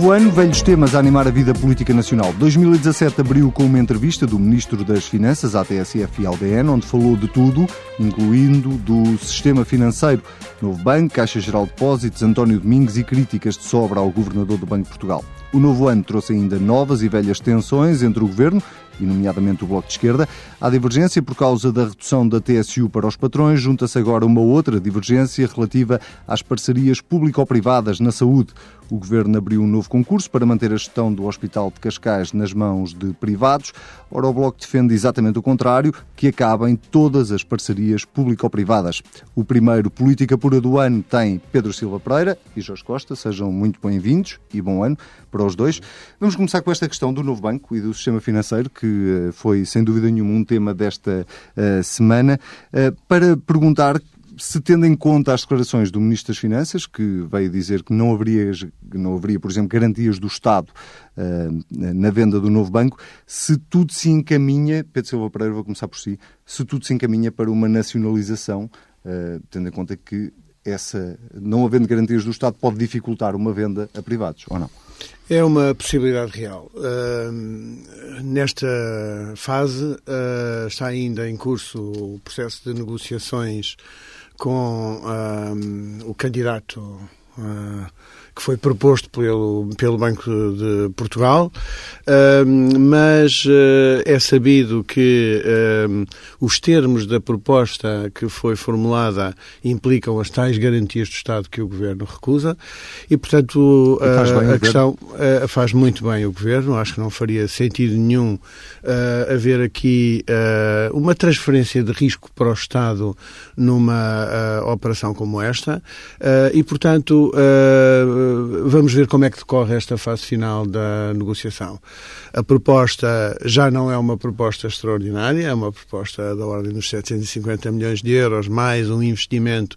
Novo ano, velhos temas a animar a vida política nacional. 2017 abriu com uma entrevista do Ministro das Finanças à TSF e ao DN, onde falou de tudo, incluindo do sistema financeiro, Novo Banco, Caixa Geral de Depósitos, António Domingos e críticas de sobra ao Governador do Banco de Portugal. O novo ano trouxe ainda novas e velhas tensões entre o Governo e nomeadamente o Bloco de Esquerda. Há divergência por causa da redução da TSU para os patrões. Junta-se agora uma outra divergência relativa às parcerias público-privadas na saúde. O Governo abriu um novo concurso para manter a gestão do Hospital de Cascais nas mãos de privados. Ora, o Bloco defende exatamente o contrário, que acabem todas as parcerias público-privadas. O primeiro Política Pura do ano tem Pedro Silva Pereira e Jorge Costa. Sejam muito bem-vindos e bom ano para os dois. Vamos começar com esta questão do novo banco e do sistema financeiro, que eh, foi, sem dúvida nenhuma, um tema desta uh, semana, uh, para perguntar se tendo em conta as declarações do Ministro das Finanças, que veio dizer que não haveria, não haveria por exemplo, garantias do Estado uh, na venda do novo banco, se tudo se encaminha, Pedro Silva Pereira, vou começar por si, se tudo se encaminha para uma nacionalização, uh, tendo em conta que essa, não havendo garantias do Estado, pode dificultar uma venda a privados, ou não? É uma possibilidade real. Uh, nesta fase uh, está ainda em curso o processo de negociações com um, o candidato uh, que foi proposto pelo, pelo Banco de Portugal, mas uh, é sabido que os termos da proposta que foi formulada implicam as tais garantias do Estado que o Governo recusa e, portanto, uh, a questão uh, faz muito bem o Governo. Acho que não faria sentido nenhum haver aqui uma transferência de risco para o Estado numa operação como esta. E, portanto, vamos ver como é que decorre esta fase final da negociação. A proposta já não é uma proposta extraordinária, é uma proposta da ordem dos 750 milhões de euros, mais um investimento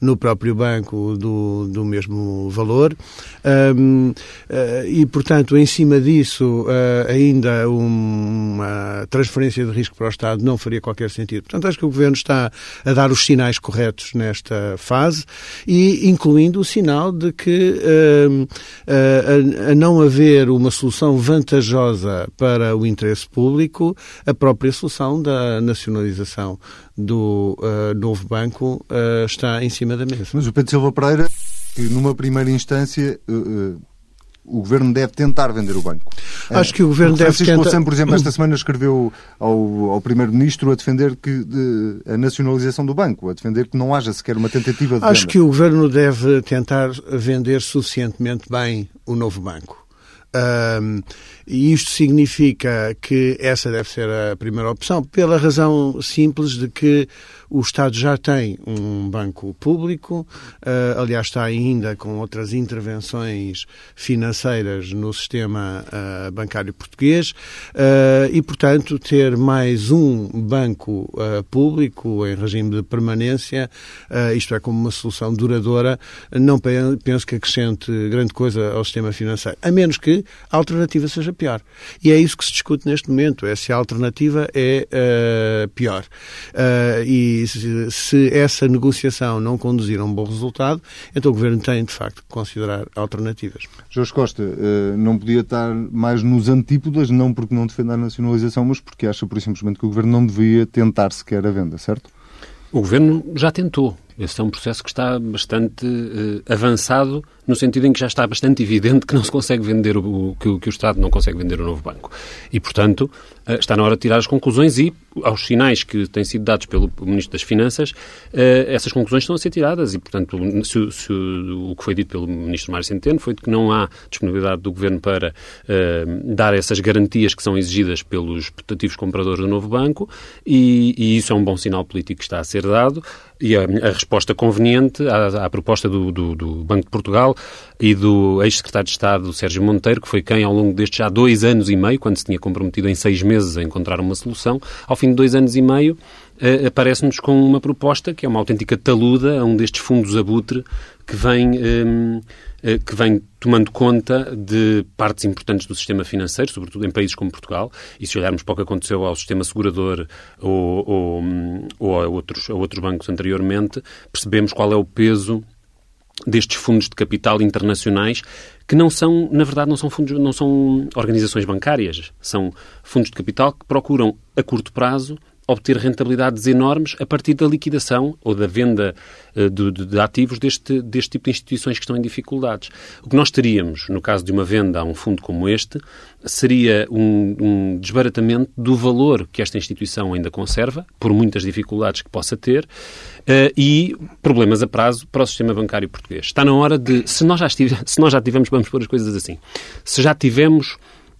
no próprio banco do, do mesmo valor. Eh, e, portanto, em cima disso, uh, ainda uma transferência de risco para o Estado não faria qualquer sentido. Portanto, acho que o Governo está a dar os sinais corretos nesta fase e incluindo o sinal de que a, a não haver uma solução vantajosa para o interesse público, a própria solução da nacionalização do uh, novo banco uh, está em cima da mesa. Mas o Pedro Silva Pereira, que numa primeira instância uh, o Governo deve tentar vender o banco. Acho que o Governo deve Francisco tentar... Louçã, por exemplo, esta semana escreveu ao, ao Primeiro-Ministro a defender que, de, a nacionalização do banco, a defender que não haja sequer uma tentativa de Acho venda. que o Governo deve tentar vender suficientemente bem o novo banco. Um, e isto significa que essa deve ser a primeira opção, pela razão simples de que o Estado já tem um banco público, uh, aliás, está ainda com outras intervenções financeiras no sistema uh, bancário português, uh, e, portanto, ter mais um banco público em regime de permanência, isto é, como uma solução duradoura, não penso que acrescente grande coisa ao sistema financeiro, a menos que a alternativa seja pior. E é isso que se discute neste momento, é se a alternativa é pior. e se, se, essa negociação não conduzir a um bom resultado, então o Governo tem, de facto, que considerar alternativas. Jorge Costa, eh, não podia estar mais nos antípodas, não porque não defenda a nacionalização, mas porque acha, por simplesmente, que o Governo não devia tentar sequer a venda, certo? O Governo já tentou. Esse é um processo que está bastante uh, avançado, no sentido em que já está bastante evidente que não se consegue vender o, que, que, o Estado não consegue vender o novo banco. E, portanto, uh, está na hora de tirar as conclusões e, aos sinais que têm sido dados pelo Ministro das Finanças, uh, essas conclusões estão a ser tiradas. E, portanto, se, se, o que foi dito pelo Ministro Mário Centeno foi que não há disponibilidade do Governo para dar essas garantias que são exigidas pelos putativos compradores do novo banco e, e, isso é um bom sinal político que está a ser dado e a, a resposta conveniente à, à proposta do, do, do, Banco de Portugal e do ex-secretário de Estado Sérgio Monteiro, que foi quem, ao longo destes já dois anos e meio, quando se tinha comprometido em seis meses a encontrar uma solução, ao fim de dois anos e meio, uh, aparece-nos com uma proposta que é uma autêntica taluda a um destes fundos abutre que vem. Um, eh, que vem tomando conta de partes importantes do sistema financeiro, sobretudo em países como Portugal, e se olharmos para o que aconteceu ao sistema segurador ou, ou, ou a, outros, a outros bancos anteriormente, percebemos qual é o peso destes fundos de capital internacionais que não são, na verdade, não são fundos, não são organizações bancárias, são fundos de capital que procuram a curto prazo obter rentabilidades enormes a partir da liquidação ou da venda uh, de, de, ativos deste, deste tipo de instituições que estão em dificuldades. O que nós teríamos, no caso de uma venda a um fundo como este, seria um, um desbaratamento do valor que esta instituição ainda conserva, por muitas dificuldades que possa ter, uh, e problemas a prazo para o sistema bancário português. Está na hora de, se nós já, estive, se nós já tivemos, vamos pôr as coisas assim, se já tivemos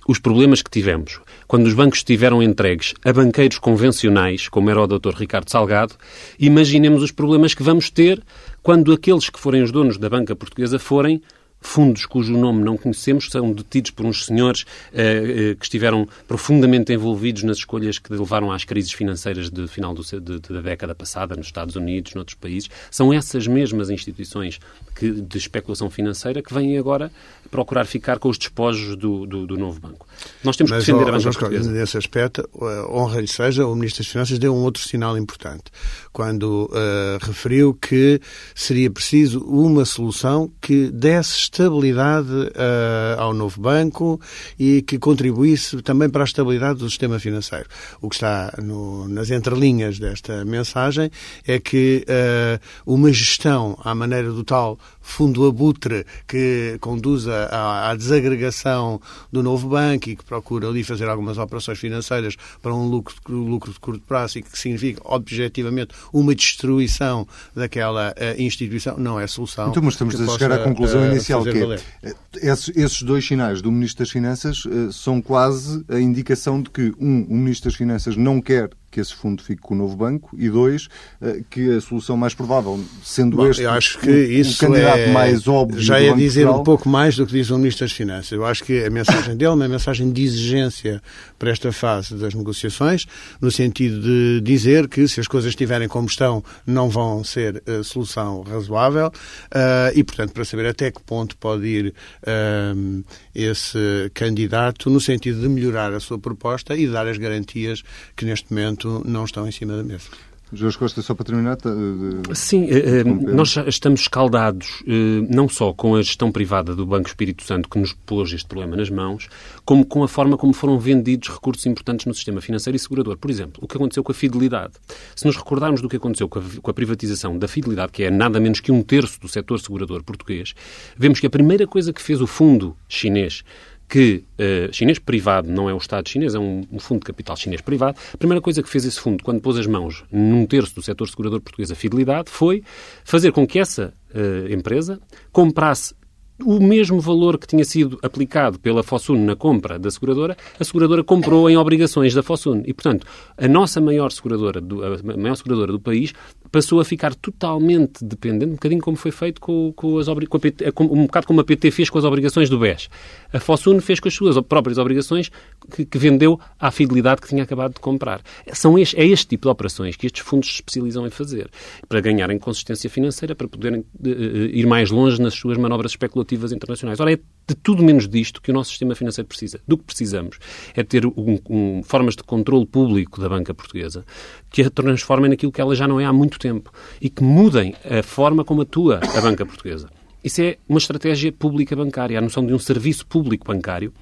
os problemas que tivemos quando os bancos estiveram entregues a banqueiros convencionais, como era o Dr. Ricardo Salgado, imaginemos os problemas que vamos ter quando aqueles que forem os donos da banca portuguesa forem fundos cujo nome não conhecemos, são detidos por uns senhores uh, uh, que estiveram profundamente envolvidos nas escolhas que levaram às crises financeiras de final do, de, da década passada, nos Estados Unidos, noutros países. São essas mesmas instituições que, de especulação financeira que vêm agora procurar ficar com os despojos do, do, do novo banco. Nós temos Mas, que defender oh, a banca portuguesa. Nesse aspecto, honra-lhe seja, o Ministro das Finanças deu um outro sinal importante, quando uh, referiu que seria preciso uma solução que desse estabilidade uh, ao novo banco e que contribuísse também para a estabilidade do sistema financeiro. O que está no, nas entrelinhas desta mensagem é que uh, uma gestão à maneira do tal fundo abutre que conduza à, à desagregação do novo banco e que procura ali fazer algumas operações financeiras para um lucro, lucro de curto prazo e que significa objetivamente uma destruição daquela uh, instituição, não é solução. Então, mas estamos a chegar à conclusão inicial que é, esses, esses, dois sinais do Ministro das Finanças uh, são quase a indicação de que, um, o Ministro das Finanças não quer que esse fundo fique com o novo banco e dois, eh, que a solução mais provável, sendo Bom, este eu acho que o, isso o candidato é, mais óbvio já é dizer Portugal, um pouco mais do que diz o Ministro das Finanças. Eu acho que a mensagem dele é uma mensagem de exigência para esta fase das negociações, no sentido de dizer que se as coisas estiverem como estão, não vão ser uh, solução razoável uh, e, portanto, para saber até que ponto pode ir uh, esse candidato no sentido de melhorar a sua proposta e dar as garantias que neste momento não estão em cima da mesa. Jorge Costa, só para terminar. Tá, Sim, eh, eh, nós estamos escaldados eh, não só com a gestão privada do Banco Espírito Santo, que nos pôs este problema nas mãos, como com a forma como foram vendidos recursos importantes no sistema financeiro e segurador. Por exemplo, o que aconteceu com a fidelidade. Se nos recordarmos do que aconteceu com a, com a privatização da fidelidade, que é nada menos que um terço do setor segurador português, vemos que a primeira coisa que fez o fundo chinês que uh, chinês privado, não é o Estado chinês, é um, um, fundo de capital chinês privado. A primeira coisa que fez esse fundo, quando pôs as mãos num terço do setor segurador português, a Fidelidade, foi fazer com que essa uh, empresa comprasse o mesmo valor que tinha sido aplicado pela Fosun na compra da seguradora, a seguradora comprou em obrigações da Fosun. E, portanto, a nossa maior seguradora do, maior seguradora do país passou a ficar totalmente dependente, um bocadinho como foi feito com, com as com um bocado como a PT fez com as obrigações do BES. A Fosun fez com as suas próprias obrigações que, que vendeu à fidelidade que tinha acabado de comprar. São este, é este tipo de operações que estes fundos se especializam em fazer, para ganharem consistência financeira, para poderem uh, ir mais longe nas suas manobras especulativas internacionais. Ora, é de tudo menos disto que o nosso sistema financeiro precisa. Do que precisamos é ter um, um, formas de controle público da banca portuguesa que a transformem naquilo que ela já não é há muito tempo e que mudem a forma como atua a banca portuguesa. Isso é uma estratégia pública bancária, a noção de um serviço público bancário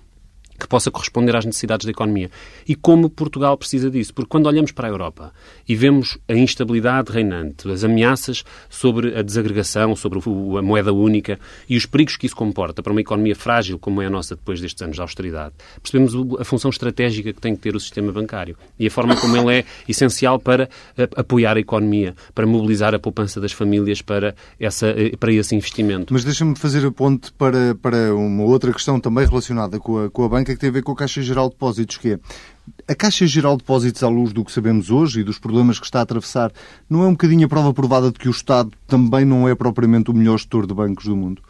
que possa corresponder às necessidades da economia. E como Portugal precisa disso? Porque quando olhamos para a Europa e vemos a instabilidade reinante, as ameaças sobre a desagregação, sobre a moeda única e os perigos que isso comporta para uma economia frágil como é a nossa depois destes anos de austeridade, percebemos a função estratégica que tem que ter o sistema bancário e a forma como ele é essencial para apoiar a economia, para mobilizar a poupança das famílias para, essa, eh, para esse investimento. Mas deixa-me fazer a ponte para, para uma outra questão também relacionada com a, com a banca que tem a ver com a Caixa Geral de Depósitos, que é a Caixa Geral de Depósitos, à luz do que sabemos hoje e dos problemas que está a atravessar, não é um bocadinho a prova provada de que o Estado também não é propriamente o melhor gestor de bancos do mundo?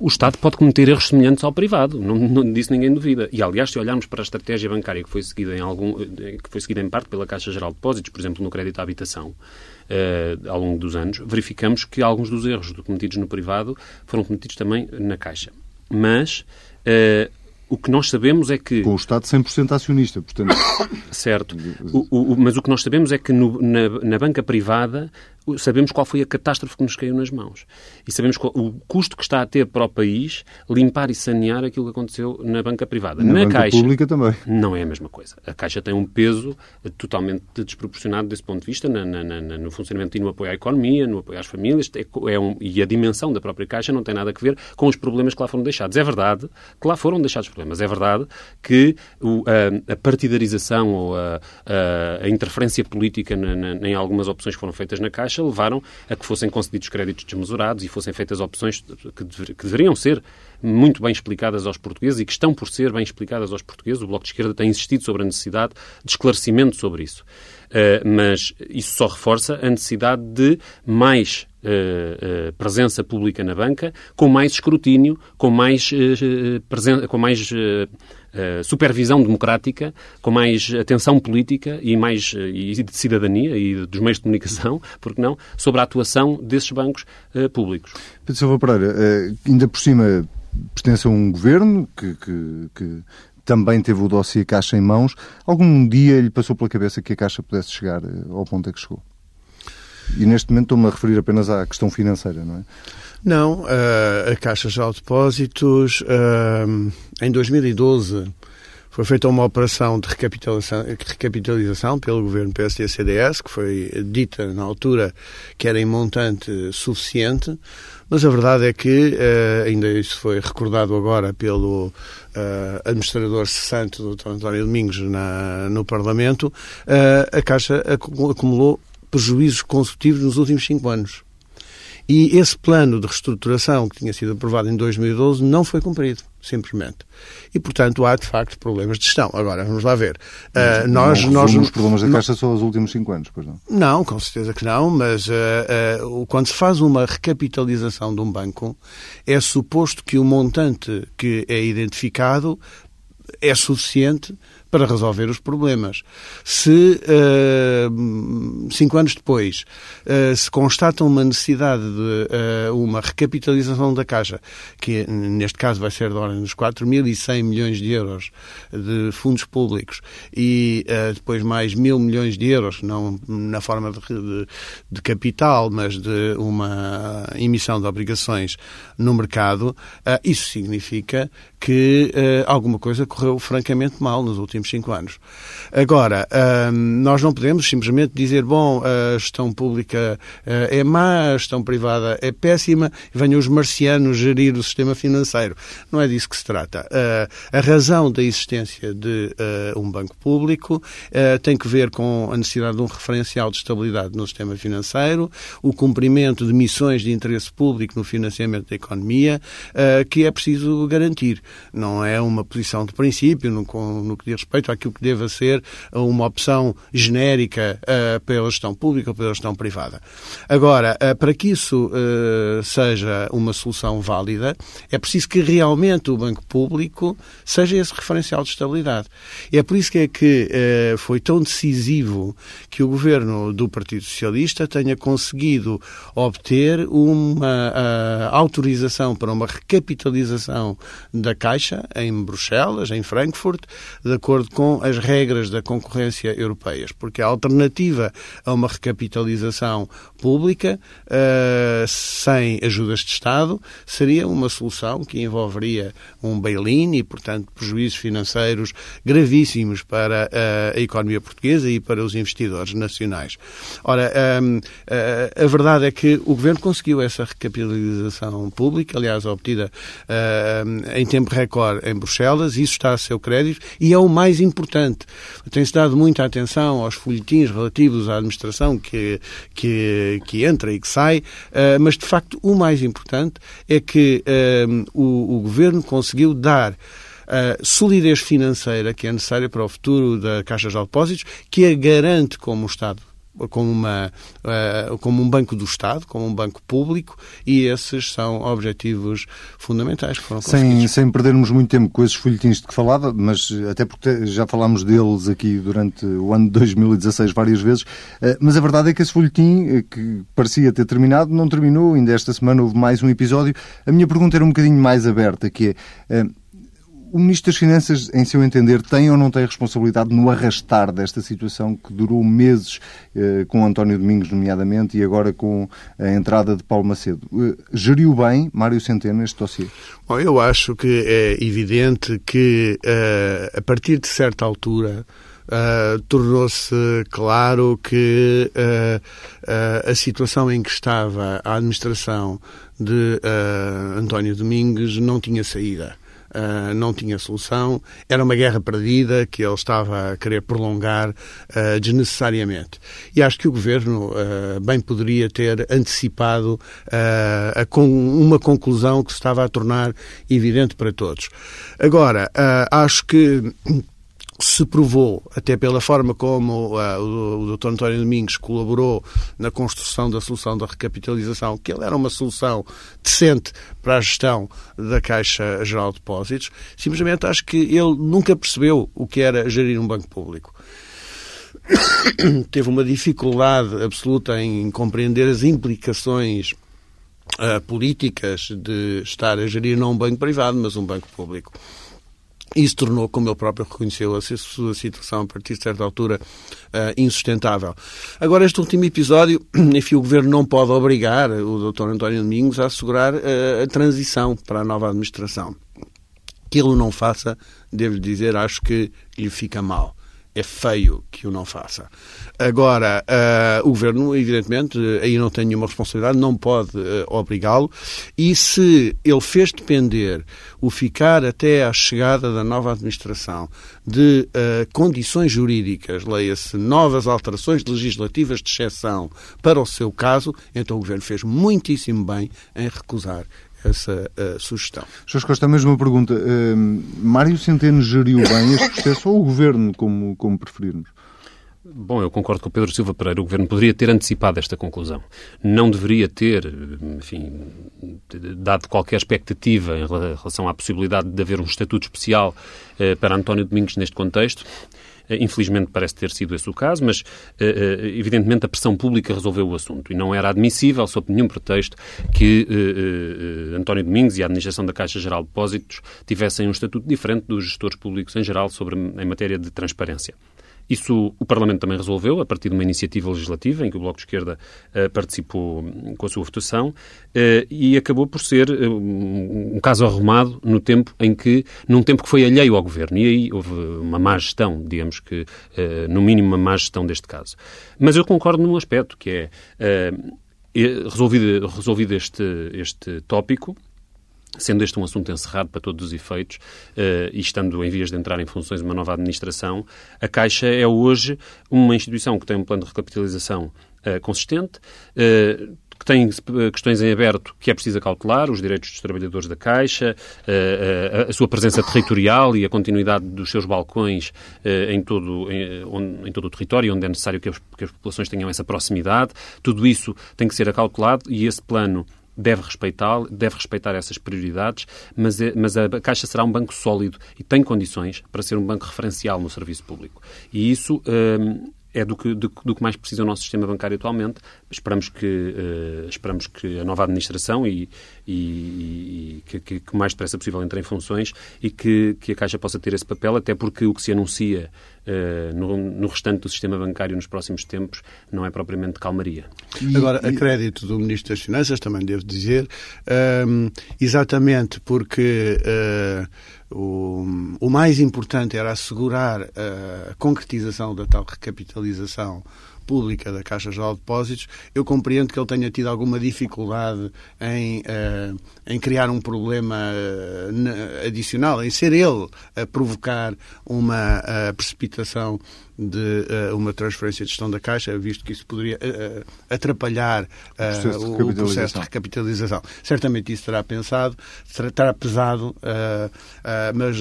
O Estado pode cometer erros semelhantes ao privado, não, não disso ninguém duvida. E, aliás, se olharmos para a estratégia bancária que foi seguida em, algum, que foi seguida em parte pela Caixa Geral de Depósitos, por exemplo, no crédito à habitação, uh, ao longo dos anos, verificamos que alguns dos erros cometidos no privado foram cometidos também na Caixa. Mas uh, o que nós sabemos é que... Com o Estado 100% acionista, portanto... certo. O, o, mas o que nós sabemos é que no, na, na, banca privada sabemos qual foi a catástrofe que nos caiu nas mãos. E sabemos qual, o custo que está a ter para o país limpar e sanear aquilo que aconteceu na banca privada. Na, na banca Caixa, pública também. Não é a mesma coisa. A Caixa tem um peso totalmente desproporcionado desse ponto de vista na, na, no funcionamento e no apoio à economia, no apoio às famílias, é, é um, e a dimensão da própria Caixa não tem nada a ver com os problemas que lá foram deixados. É verdade que lá foram deixados problemas. É verdade que o, a, a, partidarização ou a, a, a interferência política em algumas opções que foram feitas na Caixa levaram a que fossem concedidos créditos desmesurados e fossem feitas opções que, dever, que deveriam ser muito bem explicadas aos portugueses e que estão por ser bem explicadas aos portugueses. O Bloco de Esquerda tem insistido sobre a necessidade de esclarecimento sobre isso. Uh, mas isso só reforça a necessidade de mais uh, uh, presença pública na banca, com mais escrutínio, com mais, presença, com mais supervisão democrática, com mais atenção política e mais e de cidadania e dos meios de comunicação, porque não, sobre a atuação desses bancos públicos. Pedro Silva Pereira, ainda por cima pertence a um governo que, que, que também teve o dossiê Caixa em mãos. Algum dia lhe passou pela cabeça que a Caixa pudesse chegar eh, ao ponto a que chegou? E neste momento estou-me a referir apenas à questão financeira, não é? Não, eh, a Caixa de Depósitos, uh, em 2012, foi feita uma operação de recapitalização, recapitalização pelo governo PSD-CDS, que foi dita na altura que era em montante suficiente, mas a verdade é que, uh, ainda isso foi recordado agora pelo uh, administrador cessante, Dr. António Domingos, na, no Parlamento, uh, a Caixa acumulou prejuízos consecutivos nos últimos cinco anos. E esse plano de reestruturação que tinha sido aprovado em 2012 não foi cumprido, simplesmente. E, portanto, há, de facto, problemas de gestão. Agora, vamos lá ver. Uh, nós, nós, os problemas da Caixa só os últimos cinco anos, pois não? Não, com certeza que não, mas uh, uh, quando se faz uma recapitalização de um banco, é suposto que o montante que é identificado é suficiente para resolver os problemas. Se uh, cinco anos depois uh, se constata uma necessidade de uh, uma recapitalização da Caixa, que neste caso vai ser de ordem dos 4.100 milhões de euros de fundos públicos e depois mais mil milhões de euros, não na forma de, de, de, capital, mas de uma emissão de obrigações no mercado, isso significa que alguma coisa correu francamente mal nos últimos cinco anos. Agora, nós não podemos simplesmente dizer, bom, a gestão pública ah, é má, a gestão privada é péssima, venham os marcianos gerir o sistema financeiro. Não é disso que se trata. Ah, a razão da existência de ah, um banco público tem que ver com a necessidade de um referencial de estabilidade no sistema financeiro, o cumprimento de missões de interesse público no financiamento da economia, que é preciso garantir. Não é uma posição de princípio no que diz respeito respeito àquilo que deva ser uma opção genérica uh, pela gestão pública ou pela gestão privada. Agora, uh, para que isso uh, seja uma solução válida, é preciso que realmente o Banco Público seja esse referencial de estabilidade. E é por isso que é que foi tão decisivo que o governo do Partido Socialista tenha conseguido obter uma autorização para uma recapitalização da Caixa em Bruxelas, em Frankfurt, de acordo acordo com as regras da concorrência europeias, porque a alternativa a uma recapitalização pública uh, sem ajudas de Estado seria uma solução que envolveria um bail-in e, portanto, prejuízos financeiros gravíssimos para uh, a economia portuguesa e para os investidores nacionais. Ora, um, uh, eh, a verdade é que o Governo conseguiu essa recapitalização pública, aliás, obtida em tempo recorde em Bruxelas, isso está a seu crédito e é o mais mais importante. Tem-se dado muita atenção aos folhetins relativos à administração que, que, que entra e que sai, uh, mas de facto o mais importante é que uh, o, o Governo conseguiu dar a solidez financeira que é necessária para o futuro da Caixa de Depósitos, que a garante como Estado como, uma, uh, como um banco do Estado, como um banco público, e esses são objetivos fundamentais que foram sem, sem perdermos muito tempo com esses folhetins de que falava, mas até porque já falámos deles aqui durante o ano de 2016 várias vezes, uh, mas a verdade é que esse folhetim, eh, que parecia ter terminado, não terminou, ainda esta semana houve mais um episódio. A minha pergunta era um bocadinho mais aberta, que é... O Ministro das Finanças, em seu entender, tem ou não tem responsabilidade no arrastar desta situação que durou meses eh, com António Domingos, nomeadamente, e agora com a entrada de Paulo Macedo? Eh, geriu bem Mário Centeno este dossiê? Bom, eu acho que é evidente que, uh, a partir de certa altura, Uh, tornou-se claro que uh, uh, a situação em que estava a administração de António Domingos não tinha saída. Uh, não tinha solução, era uma guerra perdida que ele estava a querer prolongar uh, desnecessariamente. E acho que o governo uh, bem poderia ter antecipado com uma conclusão que se estava a tornar evidente para todos. Agora, acho que se provou, até pela forma como uh, o, Dr. António Domingos colaborou na construção da solução da recapitalização, que ele era uma solução decente para a gestão da Caixa Geral de Depósitos, simplesmente acho que ele nunca percebeu o que era gerir um banco público. Teve uma dificuldade absoluta em compreender as implicações uh, políticas de estar a gerir não um banco privado, mas um banco público. Isso tornou, como ele próprio reconheceu, a sua situação, a partir de certa altura, uh, insustentável. Agora, este último episódio, enfim, o Governo não pode obrigar o Dr. António Domingos a assegurar uh, a transição para a nova administração. Que ele não faça, devo dizer, acho que lhe fica mal é feio que o não faça. Agora, uh, o Governo, evidentemente, aí não tem nenhuma responsabilidade, não pode uh, obrigá-lo, e se ele fez depender o ficar até à chegada da nova administração de uh, condições jurídicas, leia-se novas alterações legislativas de exceção para o seu caso, então o Governo fez muitíssimo bem em recusar essa uh, sugestão. Jorge Costa, a mesma pergunta. Uh, Mário Centeno geriu bem este processo ou o Governo, como, como preferirmos? Bom, eu concordo com o Pedro Silva Pereira. O Governo poderia ter antecipado esta conclusão. Não deveria ter, enfim, dado qualquer expectativa em relação à possibilidade de haver um estatuto especial eh, para António Domingos neste contexto. Eh, infelizmente parece ter sido esse o caso, mas eh, eh, evidentemente a pressão pública resolveu o assunto e não era admissível, sob nenhum pretexto, que António Domingos e a Administração da Caixa Geral de Depósitos tivessem um estatuto diferente dos gestores públicos em geral sobre, em matéria de transparência. Isso o Parlamento também resolveu, a partir de uma iniciativa legislativa em que o Bloco de Esquerda uh, participou com a sua votação, uh, e acabou por ser uh, um, caso arrumado no tempo em que, num tempo que foi alheio ao Governo. E aí houve uma má gestão, digamos que, no mínimo, uma má gestão deste caso. Mas eu concordo num aspecto, que é, resolvido, resolvido este, este tópico, Sendo este um assunto encerrado para todos os efeitos uh, e estando em vias de entrar em funções uma nova administração, a Caixa é hoje uma instituição que tem um plano de recapitalização uh, consistente, uh, que tem questões em aberto que é preciso cautelar, os direitos dos trabalhadores da Caixa, a, sua presença territorial e a continuidade dos seus balcões em todo, em, em todo o território, onde é necessário que as, que as populações tenham essa proximidade. Tudo isso tem que ser acautelado e esse plano deve respeitar, deve respeitar essas prioridades, mas, é, mas a Caixa será um banco sólido e tem condições para ser um banco referencial no serviço público. E isso hum, é do que, do, do, que mais precisa o nosso sistema bancário atualmente. Esperamos que, uh, esperamos que a nova administração e, e, que, que, que, mais depressa possível entre em funções e que, que a Caixa possa ter esse papel, até porque o que se anuncia uh, no, no, restante do sistema bancário nos próximos tempos não é propriamente calmaria. E, Agora, a crédito do Ministro das Finanças, também devo dizer, um, exatamente porque uh, o, o mais importante era assegurar a concretização da tal recapitalização pública da Caixa Geral de Depósitos, eu compreendo que ele tenha tido alguma dificuldade em, uh, em criar um problema uh, adicional, em ser ele a provocar uma uh, precipitação de uh, uma transferência de gestão da Caixa, visto que isso poderia uh, atrapalhar uh, o, processo de recapitalização. Certamente isso terá pensado, terá pesado, mas,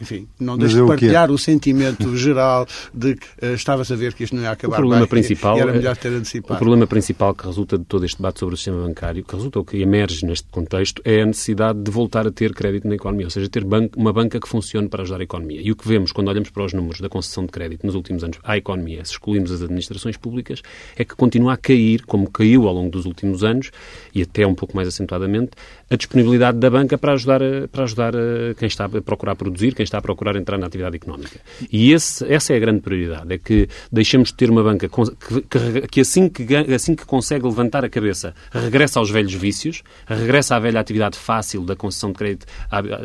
enfim, não deixe de partilhar o, o, sentimento geral de que estava-se a ver que isto não ia acabar o problema bem principal, e era melhor ter antecipado. O problema principal que resulta de todo este debate sobre o sistema bancário, que resulta ou que emerge neste contexto, é a necessidade de voltar a ter crédito na economia, ou seja, ter uma banca que funcione para ajudar a economia. E o que vemos quando olhamos para os números da concessão de crédito nos últimos anos à economia, se excluirmos as administrações públicas, é que continua a cair, como caiu ao longo dos últimos anos, e até um pouco mais acentuadamente, a disponibilidade da banca para ajudar, para ajudar quem está a procurar produzir, quem está a procurar entrar na atividade económica. E esse, essa é a grande prioridade, é que deixemos de ter uma banca que, que, que, assim, que assim que consegue levantar a cabeça regressa aos velhos vícios, regressa à velha atividade fácil da concessão de crédito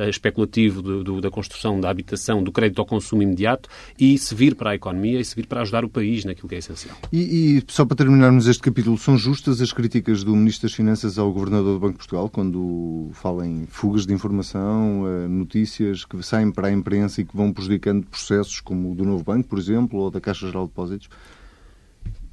especulativo, do, do, da construção da habitação, do crédito ao consumo imediato e se vir para a economia e se vir para ajudar o país naquilo que é essencial. E, e só para terminarmos este capítulo, são justas as críticas do Ministro das Finanças ao Governador do Banco de Portugal quando fala em fugas de informação, eh, notícias que saem para a imprensa e que vão prejudicando processos como o do Novo Banco, por exemplo, ou da Caixa Geral de Depósitos?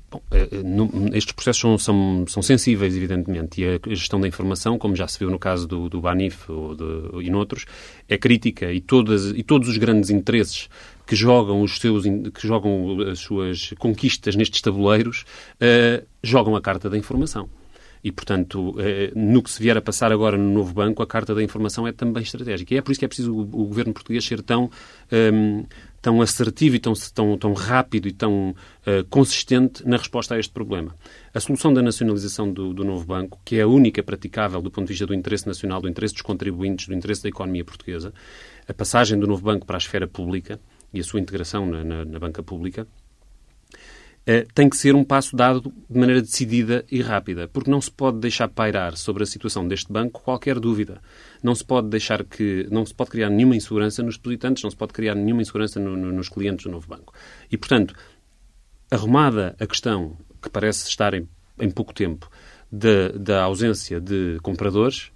Bom, eh, eh, estes processos são, são, são, sensíveis, evidentemente, e a gestão da informação, como já se viu no caso do, do Banif ou de, e noutros, é crítica e, todas, e todos os grandes interesses que jogam os seus que jogam as suas conquistas nestes tabuleiros uh, jogam a carta da informação. E, portanto, no que se vier a passar agora no novo banco, a carta da informação é também estratégica. E é por isso que é preciso o, governo português ser tão um, tão assertivo e tão, tão, tão rápido e tão uh, consistente na resposta a este problema. A solução da nacionalização do, do, novo banco, que é a única praticável do ponto de vista do interesse nacional, do interesse dos contribuintes, do interesse da economia portuguesa, a passagem do novo banco para a esfera pública e a sua integração na, na, na banca pública, tem que ser um passo dado de maneira decidida e rápida, porque não se pode deixar pairar sobre a situação deste banco qualquer dúvida não se pode deixar que, não se pode criar nenhuma insegurança nos depositantes, não se pode criar nenhuma insegurança no, no, nos clientes do novo banco. E, portanto, arrumada a questão, que parece estar em, em pouco tempo, da ausência de compradores,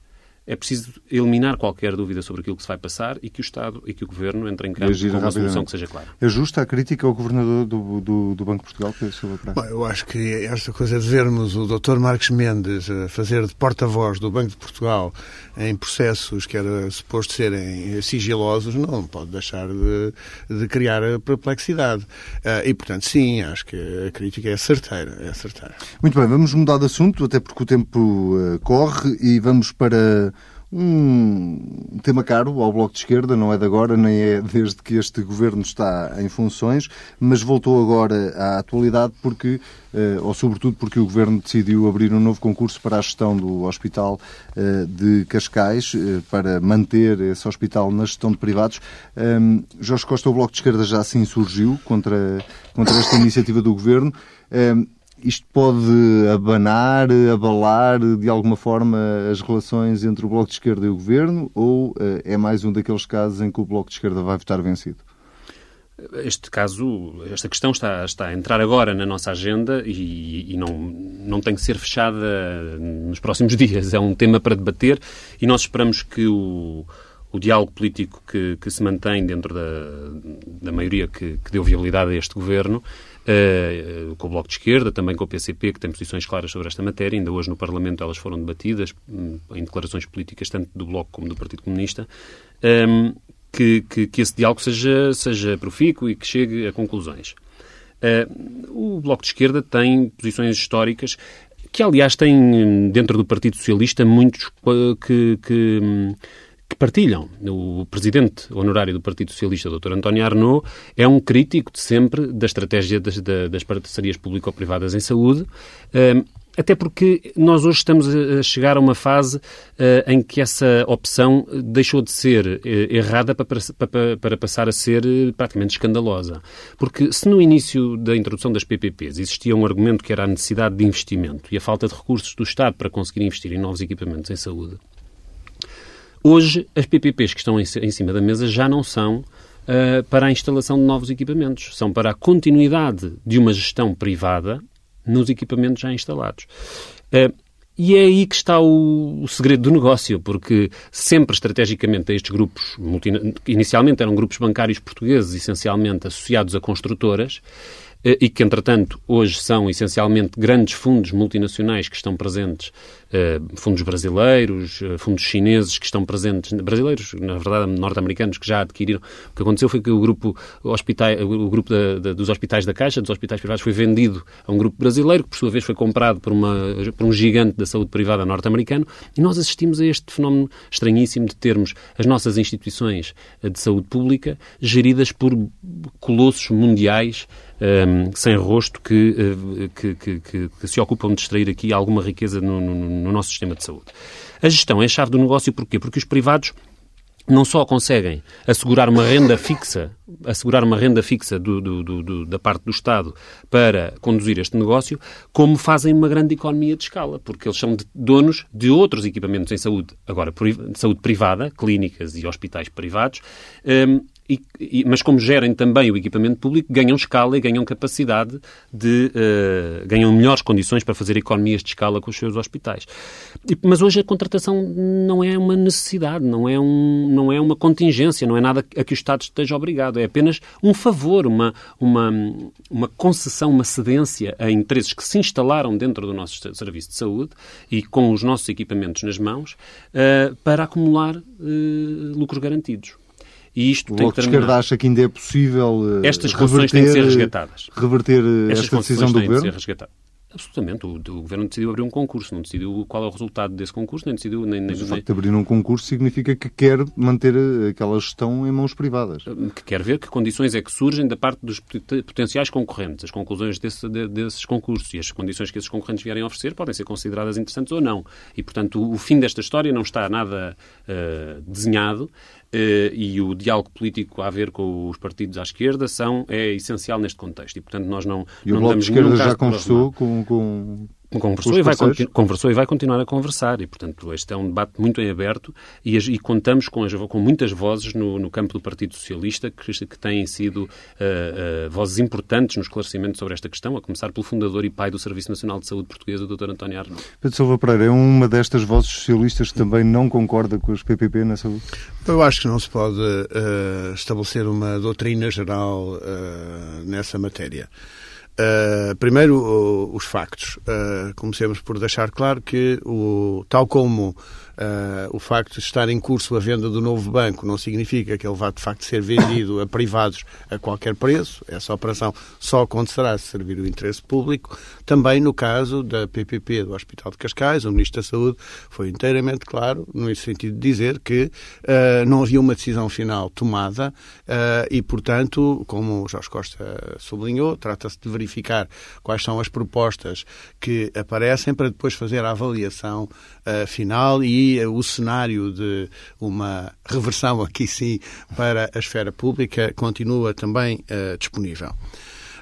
é preciso eliminar qualquer dúvida sobre aquilo que se vai passar e que o Estado e que o Governo entrem em campo com uma solução que seja clara. É justa a crítica ao Governador do, do, do Banco de Portugal, Pedro Silva Bom, Eu acho que esta coisa de vermos o Dr. Marcos Mendes a fazer de porta-voz do Banco de Portugal em processos que era suposto serem sigilosos não pode deixar de, de criar perplexidade. Uh, e, portanto, sim, acho que a crítica é certeira, é certeira. Muito bem, vamos mudar de assunto, até porque o tempo uh, corre e vamos para um tema caro ao Bloco de Esquerda, não é de agora, nem é desde que este governo está em funções, mas voltou agora à atualidade porque, eh, ou sobretudo porque o governo decidiu abrir um novo concurso para a gestão do Hospital eh, de Cascais, eh, para manter esse hospital na gestão de privados. Ehm, Jorge Costa, o Bloco de Esquerda já se insurgiu contra, contra esta iniciativa do governo. Isto pode abanar, abalar de alguma forma as relações entre o Bloco de Esquerda e o Governo ou eh, é mais um daqueles casos em que o Bloco de Esquerda vai votar vencido? Este caso, esta questão está, está a entrar agora na nossa agenda e, e, não, não tem que ser fechada nos próximos dias. É um tema para debater e nós esperamos que o, o diálogo político que, que se mantém dentro da, da maioria que, que deu viabilidade a este governo Uh, com o Bloco de Esquerda, também com o PCP, que tem posições claras sobre esta matéria. Ainda hoje no Parlamento elas foram debatidas um, em declarações políticas, tanto do Bloco como do Partido Comunista. Um, que, que, que, esse diálogo seja, seja profícuo e que chegue a conclusões. Uh, o Bloco de Esquerda tem posições históricas que, aliás, tem dentro do Partido Socialista muitos que, que hum, que partilham. O presidente honorário do Partido Socialista, Dr. António Arnaud, é um crítico de sempre da estratégia das, das parcerias público-privadas em saúde, hum, até porque nós hoje estamos a chegar a uma fase uh, em que essa opção deixou de ser uh, errada para, para, para, passar a ser uh, praticamente escandalosa. Porque se no início da introdução das PPPs existia um argumento que era a necessidade de investimento e a falta de recursos do Estado para conseguir investir em novos equipamentos em saúde, Hoje, as PPPs que estão em, cima da mesa já não são uh, para a instalação de novos equipamentos, são para a continuidade de uma gestão privada nos equipamentos já instalados. Uh, e é aí que está o, o, segredo do negócio, porque sempre estrategicamente estes grupos, inicialmente eram grupos bancários portugueses, essencialmente associados a construtoras, e que, entretanto, hoje são essencialmente grandes fundos multinacionais que estão presentes, eh, fundos brasileiros, eh, fundos chineses que estão presentes, brasileiros, na verdade, norte-americanos, que já adquiriram. O que aconteceu foi que o grupo, hospital, o grupo da, da, dos hospitais da Caixa, dos hospitais privados, foi vendido a um grupo brasileiro, que, por sua vez, foi comprado por, uma, por um gigante da saúde privada norte-americano, e nós assistimos a este fenómeno estranhíssimo de termos as nossas instituições de saúde pública geridas por colossos mundiais um, sem rosto que, eh, que, que, que, se ocupam de extrair aqui alguma riqueza no, no, no nosso sistema de saúde. A gestão é a chave do negócio porquê? Porque os privados não só conseguem assegurar uma renda fixa, assegurar uma renda fixa do, do, do, da parte do Estado para conduzir este negócio, como fazem uma grande economia de escala, porque eles são donos de outros equipamentos em saúde, agora de saúde privada, clínicas e hospitais privados, e, e, mas como gerem também o equipamento público, ganham escala e ganham capacidade de. Uh, ganham melhores condições para fazer economias de escala com os seus hospitais. E, mas hoje a contratação não é uma necessidade, não é, um, não é uma contingência, não é nada a que o Estado esteja obrigado, é apenas um favor, uma, uma, uma concessão, uma cedência a interesses que se instalaram dentro do nosso serviço de saúde e com os nossos equipamentos nas mãos uh, para acumular uh, lucros garantidos. E isto o de Esquerda acha que ainda é possível uh, Estas concessões têm de ser resgatadas. Reverter uh, esta decisão do Governo? Ser resgatadas. Absolutamente. O, o, Governo decidiu abrir um concurso, não decidiu qual é o resultado desse concurso, nem decidiu... Nem, Mas o facto de abrir um concurso significa que quer manter aquela gestão em mãos privadas. Que quer ver que condições é que surgem da parte dos potenciais concorrentes, as conclusões desse, de, desses concursos e as condições que esses concorrentes vierem a oferecer podem ser consideradas interessantes ou não. E, portanto, o, o fim desta história não está nada uh, desenhado e o diálogo político a ver com os partidos à esquerda são, é essencial neste contexto. E, portanto, nós não, e não o Bloco de Esquerda já conversou com, com, Conversou e, vai, conversou e vai continuar a conversar. E, portanto, este é um debate muito em aberto e, e contamos com, as, com, muitas vozes no, no, campo do Partido Socialista que, que têm sido uh, uh, vozes importantes no esclarecimento sobre esta questão, a começar pelo fundador e pai do Serviço Nacional de Saúde Português, o Dr. António Arnold. Pedro Silva Pereira, é uma destas vozes socialistas que também não concorda com os PPP na saúde? Eu acho que não se pode uh, estabelecer uma doutrina geral nessa matéria. Uh, primeiro, os factos. Uh, comecemos por deixar claro que, o, tal como Uh, o facto de estar em curso a venda do novo banco não significa que ele vá de facto ser vendido a privados a qualquer preço. Essa operação só acontecerá se servir o interesse público. Também no caso da PPP do Hospital de Cascais, o Ministro da Saúde foi inteiramente claro no sentido de dizer que uh, não havia uma decisão final tomada uh, e, portanto, como o Jorge Costa sublinhou, trata-se de verificar quais são as propostas que aparecem para depois fazer a avaliação final e o cenário de uma reversão, aqui sim, para a esfera pública continua também uh, disponível.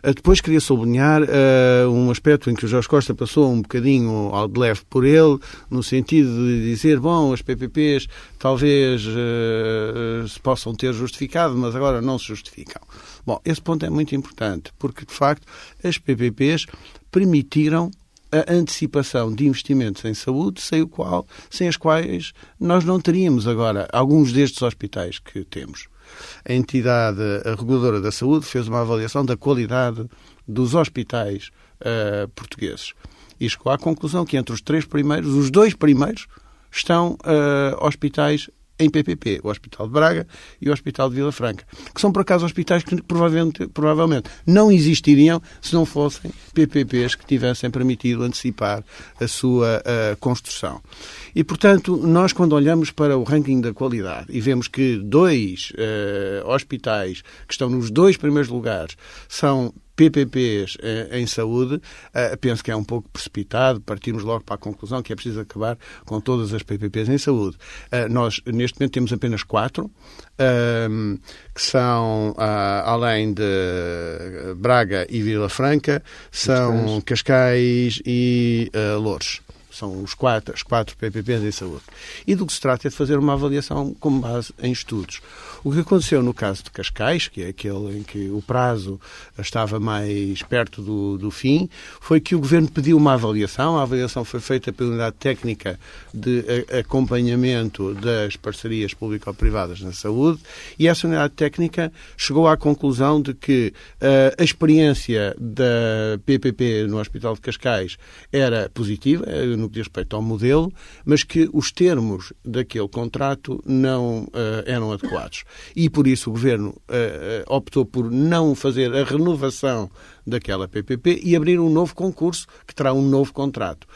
Uh, depois queria sublinhar uh, um aspecto em que o Jorge Costa passou um bocadinho ao de leve por ele, no sentido de dizer, bom, as PPPs talvez uh, se possam ter justificado, mas agora não se justificam. Bom, esse ponto é muito importante, porque, de facto, as PPPs permitiram a antecipação de investimentos em saúde, sem, o qual, sem as quais nós não teríamos agora alguns destes hospitais que temos. A entidade reguladora da saúde fez uma avaliação da qualidade dos hospitais uh, portugueses e chegou à conclusão que entre os três primeiros, os dois primeiros estão uh, hospitais em PPP, o Hospital de Braga e o Hospital de Vila Franca, que são por acaso hospitais que provavelmente, provavelmente não existiriam se não fossem PPPs que tivessem permitido antecipar a sua uh, construção. E, portanto, nós quando olhamos para o ranking da qualidade e vemos que dois uh, hospitais que estão nos dois primeiros lugares são PPPs eh, em saúde, eh, penso que é um pouco precipitado partirmos logo para a conclusão que é preciso acabar com todas as PPPs em saúde. Eh, nós, neste momento, temos apenas quatro, ehm, que são, ah, além de Braga e Vila Franca, são Cascais e Louros. São os quatro, as quatro PPPs em saúde. E do que se trata é de fazer uma avaliação com base em estudos. O que aconteceu no caso de Cascais, que é aquele em que o prazo estava mais perto do, do fim, foi que o Governo pediu uma avaliação. A avaliação foi feita pela Unidade Técnica de Acompanhamento das Parcerias Público-Privadas na Saúde e essa Unidade Técnica chegou à conclusão de que uh, a experiência da PPP no Hospital de Cascais era positiva, no no que diz respeito ao modelo, mas que os termos daquele contrato não uh, eram adequados. E por isso o Governo uh, optou por não fazer a renovação daquela PPP e abrir um novo concurso que terá um novo contrato.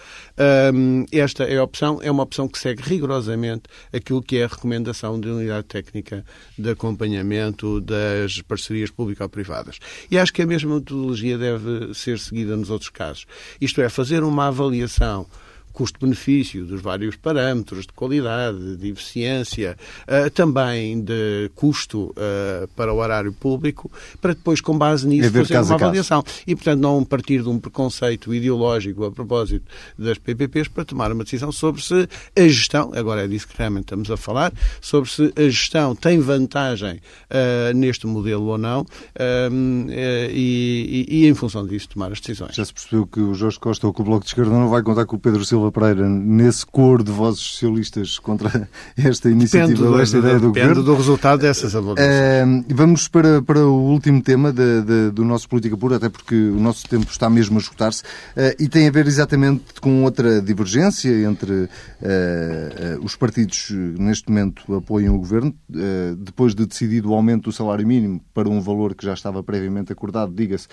Um, esta é a opção, é uma opção que segue rigorosamente aquilo que é a recomendação da Unidade Técnica de Acompanhamento das Parcerias Público-Privadas. E acho que a mesma metodologia deve ser seguida nos outros casos. Isto é, fazer uma avaliação custo-benefício dos vários parâmetros de qualidade, de eficiência, uh, também de custo uh, para o horário público, para depois, com base nisso, é fazer uma avaliação. E, portanto, não partir de um preconceito ideológico a propósito das PPPs para tomar uma decisão sobre se a gestão, agora é disso que realmente estamos a falar, sobre se a gestão tem vantagem uh, neste modelo ou não e, e, e, em função disso, tomar as decisões. Já se percebeu que o Jorge Costa ou que o Bloco de Esquerda não vai contar com o Pedro Silva Pereira nesse coro de vozes socialistas contra esta iniciativa ou esta ideia do depende governo. do resultado dessas avaliações. Uh, vamos para, para o último tema de, de, do nosso Política Pura, até porque o nosso tempo está mesmo a esgotar-se, uh, e tem a ver exatamente com outra divergência entre uh, os partidos que neste momento apoiam o governo, depois de decidido o aumento do salário mínimo para um valor que já estava previamente acordado, diga-se,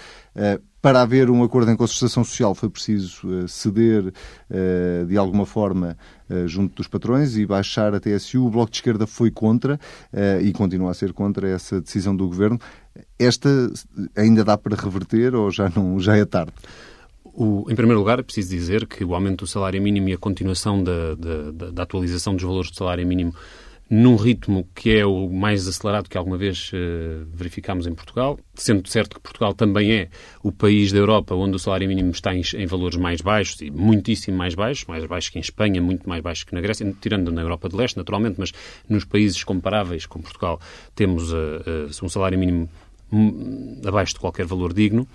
para haver um acordo em concertação social foi preciso uh, ceder uh, de alguma forma uh, junto dos patrões e baixar a TSU. O Bloco de Esquerda foi contra e continua a ser contra essa decisão do Governo. Esta ainda dá para reverter ou já, não, já é tarde? O, em primeiro lugar, é preciso dizer que o aumento do salário mínimo e a continuação da, da, da atualização dos valores do salário mínimo num ritmo que é o mais acelerado que alguma vez uh, verificámos em Portugal, sendo certo que Portugal também é o país da Europa onde o salário mínimo está em, em, valores mais baixos e muitíssimo mais baixos, mais baixos que em Espanha, muito mais baixos que na Grécia, tirando na Europa de Leste, naturalmente, mas nos países comparáveis com Portugal temos uh, uh, um salário mínimo hum, abaixo de qualquer valor digno.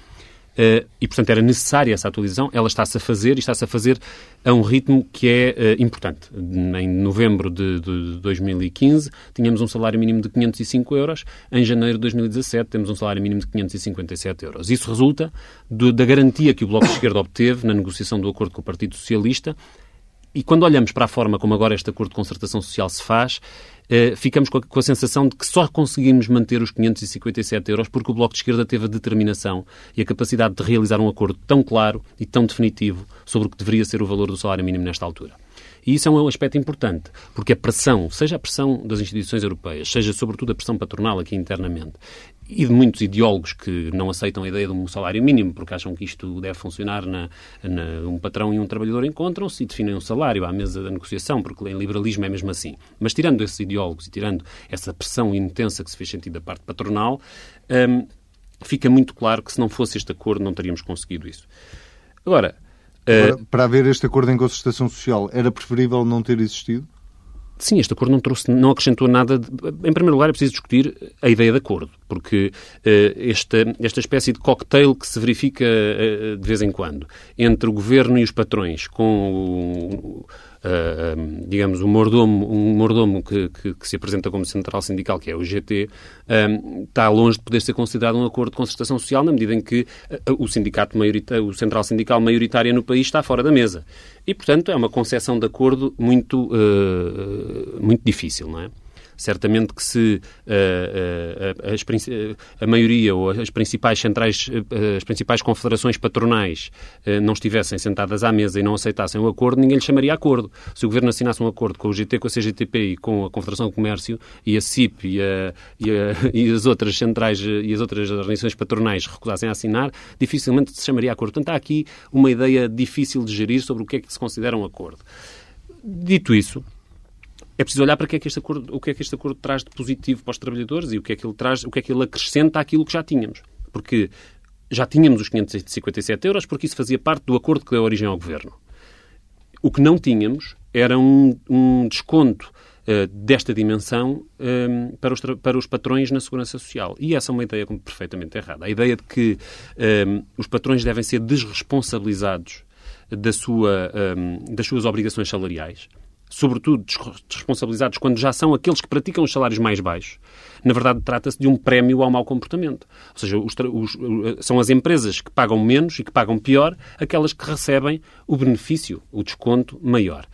Uh, e, portanto, era necessária essa atualização. Ela está-se a fazer e está-se a fazer a um ritmo que é uh, importante. Em novembro de, de, 2015 tínhamos um salário mínimo de 505 euros. Em janeiro de 2017 temos um salário mínimo de 557 euros. Isso resulta do, da garantia que o Bloco de Esquerda obteve na negociação do acordo com o Partido Socialista. E quando olhamos para a forma como agora este acordo de concertação social se faz, eh, ficamos com a, com a, sensação de que só conseguimos manter os 557 euros porque o Bloco de Esquerda teve a determinação e a capacidade de realizar um acordo tão claro e tão definitivo sobre o que deveria ser o valor do salário mínimo nesta altura. E isso é um aspecto importante, porque a pressão, seja a pressão das instituições europeias, seja sobretudo a pressão patronal aqui internamente, e de muitos ideólogos que não aceitam a ideia de um salário mínimo, porque acham que isto deve funcionar na, na um patrão e um trabalhador encontram-se e definem um salário à mesa da negociação, porque em liberalismo é mesmo assim. Mas tirando esses ideólogos e tirando essa pressão intensa que se fez sentir da parte patronal, hum, fica muito claro que se não fosse este acordo não teríamos conseguido isso. Agora, Agora, para haver este acordo em concertação social, era preferível não ter existido? Sim, este acordo não trouxe, não acrescentou nada. De... Em primeiro lugar, é preciso discutir a ideia de acordo, porque uh, esta, esta espécie de cocktail que se verifica uh, de vez em quando entre o governo e os patrões, com o, uh, digamos, um mordomo, um mordomo que, que, que, se apresenta como central sindical, que é o GT, uh, está longe de poder ser considerado um acordo de concertação social, na medida em que uh, o sindicato maioritário, o central sindical maioritário no país está fora da mesa. E, portanto, é uma concessão de acordo muito, muito difícil, não é? Certamente que se uh, uh, as, a maioria ou as principais centrais, as principais confederações patronais não estivessem sentadas à mesa e não aceitassem o acordo, ninguém lhe chamaria acordo. Se o Governo assinasse um acordo com o GT, com a CGTP e com a Confederação de Comércio e a CIP e, a, e, a, e as outras centrais e as outras organizações patronais recusassem a assinar, dificilmente se chamaria acordo. Portanto, há aqui uma ideia difícil de gerir sobre o que é que se considera um acordo. Dito isso, é preciso olhar para que é que este acordo, o que é que este acordo traz de positivo para os trabalhadores e o que é que ele traz, o que é que ele acrescenta àquilo que já tínhamos. Porque já tínhamos os 557 euros, porque isso fazia parte do acordo que deu origem ao governo. O que não tínhamos era um, um desconto uh, desta dimensão um, eh, para, os, para os patrões na segurança social. E essa é uma ideia perfeitamente errada. A ideia de que um, eh, os patrões devem ser desresponsabilizados da sua, das suas obrigações salariais sobretudo desresponsabilizados quando já são aqueles que praticam os salários mais baixos, na verdade trata-se de um prémio ao mau comportamento. Ou seja, os, os, são as empresas que pagam menos e que pagam pior aquelas que recebem o benefício, o desconto maior.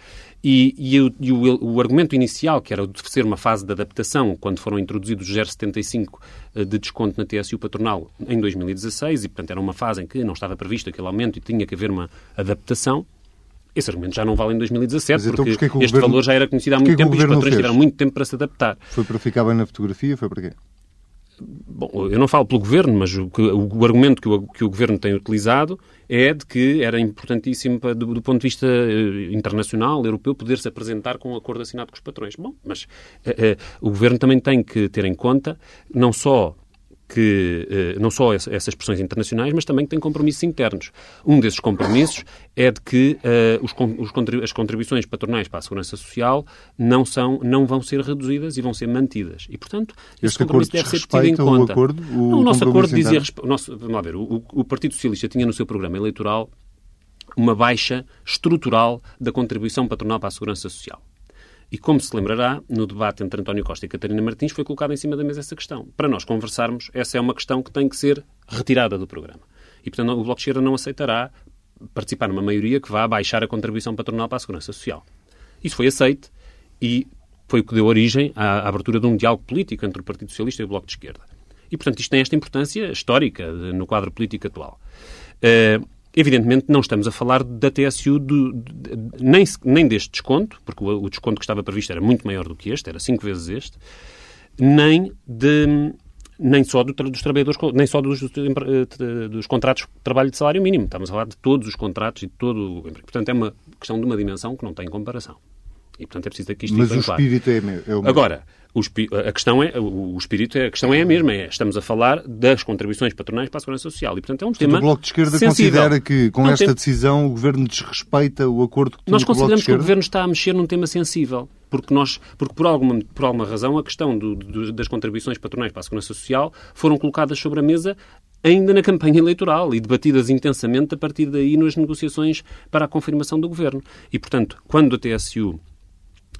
E, e, o, e o, o, argumento inicial, que era de ser uma fase de adaptação, quando foram introduzidos os 0,75 eh, de desconto na TSU patronal em 2016, e portanto era uma fase em que não estava previsto aquele aumento e tinha que haver uma adaptação, esse argumento já não vale em 2017, então, porque, porque este governo, valor já era conhecido há muito tempo e os patrões tiveram muito tempo para se adaptar. Foi para ficar bem na fotografia? Foi para quê? Bom, eu não falo pelo Governo, mas o, o argumento que o, que o Governo tem utilizado é de que era importantíssimo, do, do ponto de vista uh, internacional, europeu, poder-se apresentar com um acordo assinado com os patrões. Bom, mas uh, uh, o Governo também tem que ter em conta não só que eh, não só essas pressões internacionais, mas também que tem compromissos internos. Um desses compromissos é de que uh, os, os, as contribuições patronais para a segurança social não, são, não vão ser reduzidas e vão ser mantidas. E, portanto, esse compromisso deve ser tido em conta. O, acordo, o, não, o nosso acordo dizia... O nosso, vamos ver, o, o Partido Socialista tinha no seu programa eleitoral uma baixa estrutural da contribuição patronal para a segurança social. E como se lembrará, no debate entre António Costa e Catarina Martins foi colocada em cima da mesa essa questão. Para nós conversarmos, essa é uma questão que tem que ser retirada do programa. E, portanto, o Bloco de Esquerda não aceitará participar numa maioria que vá baixar a contribuição patronal para a Segurança Social. Isso foi aceito e foi o que deu origem à abertura de um diálogo político entre o Partido Socialista e o Bloco de Esquerda. E, portanto, isto tem esta importância histórica no quadro político atual. Uh, Evidentemente, não estamos a falar da TSU do, de, nem, nem deste desconto, porque o, o, desconto que estava previsto era muito maior do que este, era cinco vezes este, nem de nem só do, dos trabalhadores, nem só dos, dos, contratos de trabalho de salário mínimo. Estamos a falar de todos os contratos e de todo o emprego. Portanto, é uma questão de uma dimensão que não tem comparação. E, portanto, é preciso que isto Mas o espírito é, é o mesmo. Agora, o, a questão é, o espírito, é, a questão é a mesma. É, estamos a falar das contribuições patronais para a segurança social. E, portanto, é um portanto, tema O Bloco de Esquerda sensível. considera que, com não esta tem... decisão, o Governo desrespeita o acordo que Nós consideramos o que o Governo está a mexer num tema sensível. Porque, nós, porque por, alguma, por alguma razão, a questão do, do, das contribuições patronais para a segurança social foram colocadas sobre a mesa ainda na campanha eleitoral e debatidas intensamente a partir daí nas negociações para a confirmação do Governo. E, portanto, quando a TSU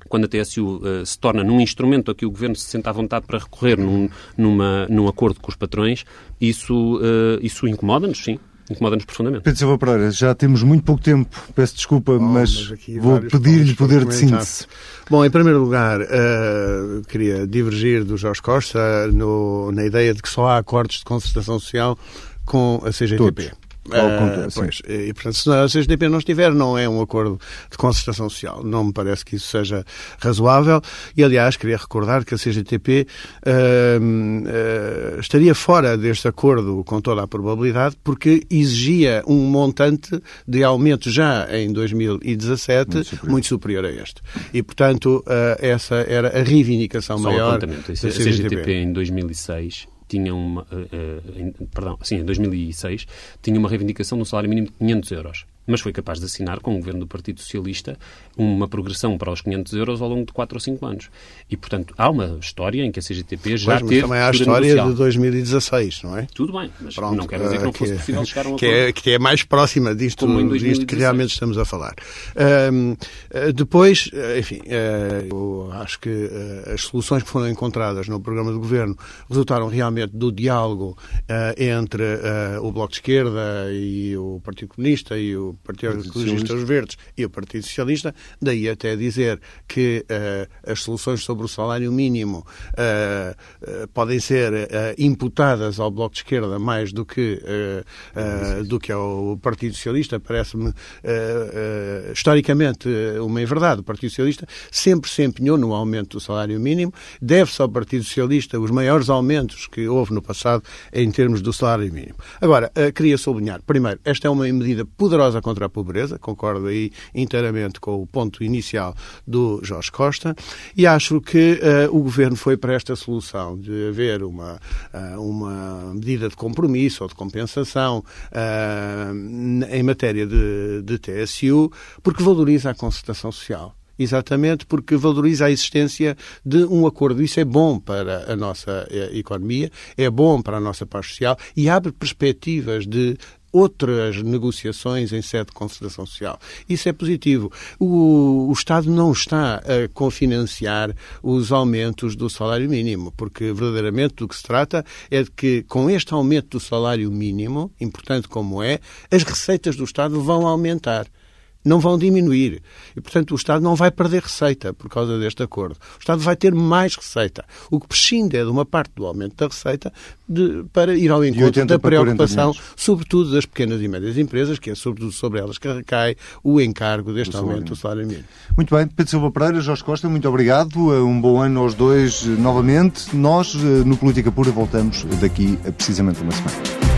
quando a TSU uh, eh, se torna num instrumento a que o Governo se sente à vontade para recorrer num, numa, num acordo com os patrões, isso, uh, isso incomoda-nos, sim. Incomoda-nos profundamente. Pedro Silva Pereira, já temos muito pouco tempo, peço desculpa, oh, mas, mas vou pedir-lhe poder de síntese. Bom, em primeiro lugar, uh, queria divergir do Jorge Costa no, na ideia de que só há acordos de concertação social com a CGTP. Todos. Uh, pois, e, portanto, se a CGTP não estiver, não é um acordo de concertação social. Não me parece que isso seja razoável. E, aliás, queria recordar que a CGTP uh, uh, estaria fora deste acordo com toda a probabilidade porque exigia um montante de aumento já em 2017 muito superior, muito superior a este. E, portanto, essa era a reivindicação Só maior. Um a CGTP em 2006 tinha uma, uh, uh, perdão, sim, em 2006, tinha uma reivindicação de um salário mínimo de 500 euros mas foi capaz de assinar com o governo do Partido Socialista uma progressão para os 500 euros ao longo de 4 ou 5 anos. E, portanto, há uma história em que a CGTP já pois, teve. também há a história negocial. de 2016, não é? Tudo bem, mas Pronto, não quer dizer que não fosse que, possível chegar a um que é, que é mais próxima disto, disto que realmente estamos a falar. Um, eh, depois, eh, enfim, eu acho que as soluções que foram encontradas no programa do governo resultaram realmente do diálogo entre o Bloco de Esquerda e o Partido Comunista e o Partido Ecologista Os Verdes e o Partido Socialista, daí até dizer que uh, as soluções sobre o salário mínimo uh, uh, podem ser imputadas ao Bloco de Esquerda mais do que, do que ao Partido Socialista, parece-me historicamente uma verdade. O Partido Socialista sempre se empenhou no aumento do salário mínimo, deve-se ao Partido Socialista os maiores aumentos que houve no passado em termos do salário mínimo. Agora, queria sublinhar, primeiro, esta é uma medida poderosa contra a pobreza, concordo aí inteiramente com o ponto inicial do Jorge Costa, e acho que uh, o Governo foi para esta solução de haver uma, uh, uma medida de compromisso ou de compensação uh, em matéria de, de TSU, porque valoriza a concertação social exatamente porque valoriza a existência de um acordo. Isso é bom para a nossa economia, é bom para a nossa paz social e abre perspectivas de outras negociações em sede de concertação social. Isso é positivo. O, o, Estado não está a cofinanciar os aumentos do salário mínimo, porque verdadeiramente do que se trata é de que, com este aumento do salário mínimo, importante como é, as receitas do Estado vão aumentar. Não vão diminuir. E, portanto, o Estado não vai perder receita por causa deste acordo. O Estado vai ter mais receita. O que prescinde é de uma parte do aumento da receita de, para ir ao encontro da preocupação, sobretudo das pequenas e médias empresas, que é sobretudo sobre elas que recai o encargo deste aumento do salário mínimo. Muito bem. Pedro Silva Pereira, Jorge Costa, muito obrigado. Um bom ano aos dois novamente. Nós, no Política Pura, voltamos daqui a precisamente uma semana.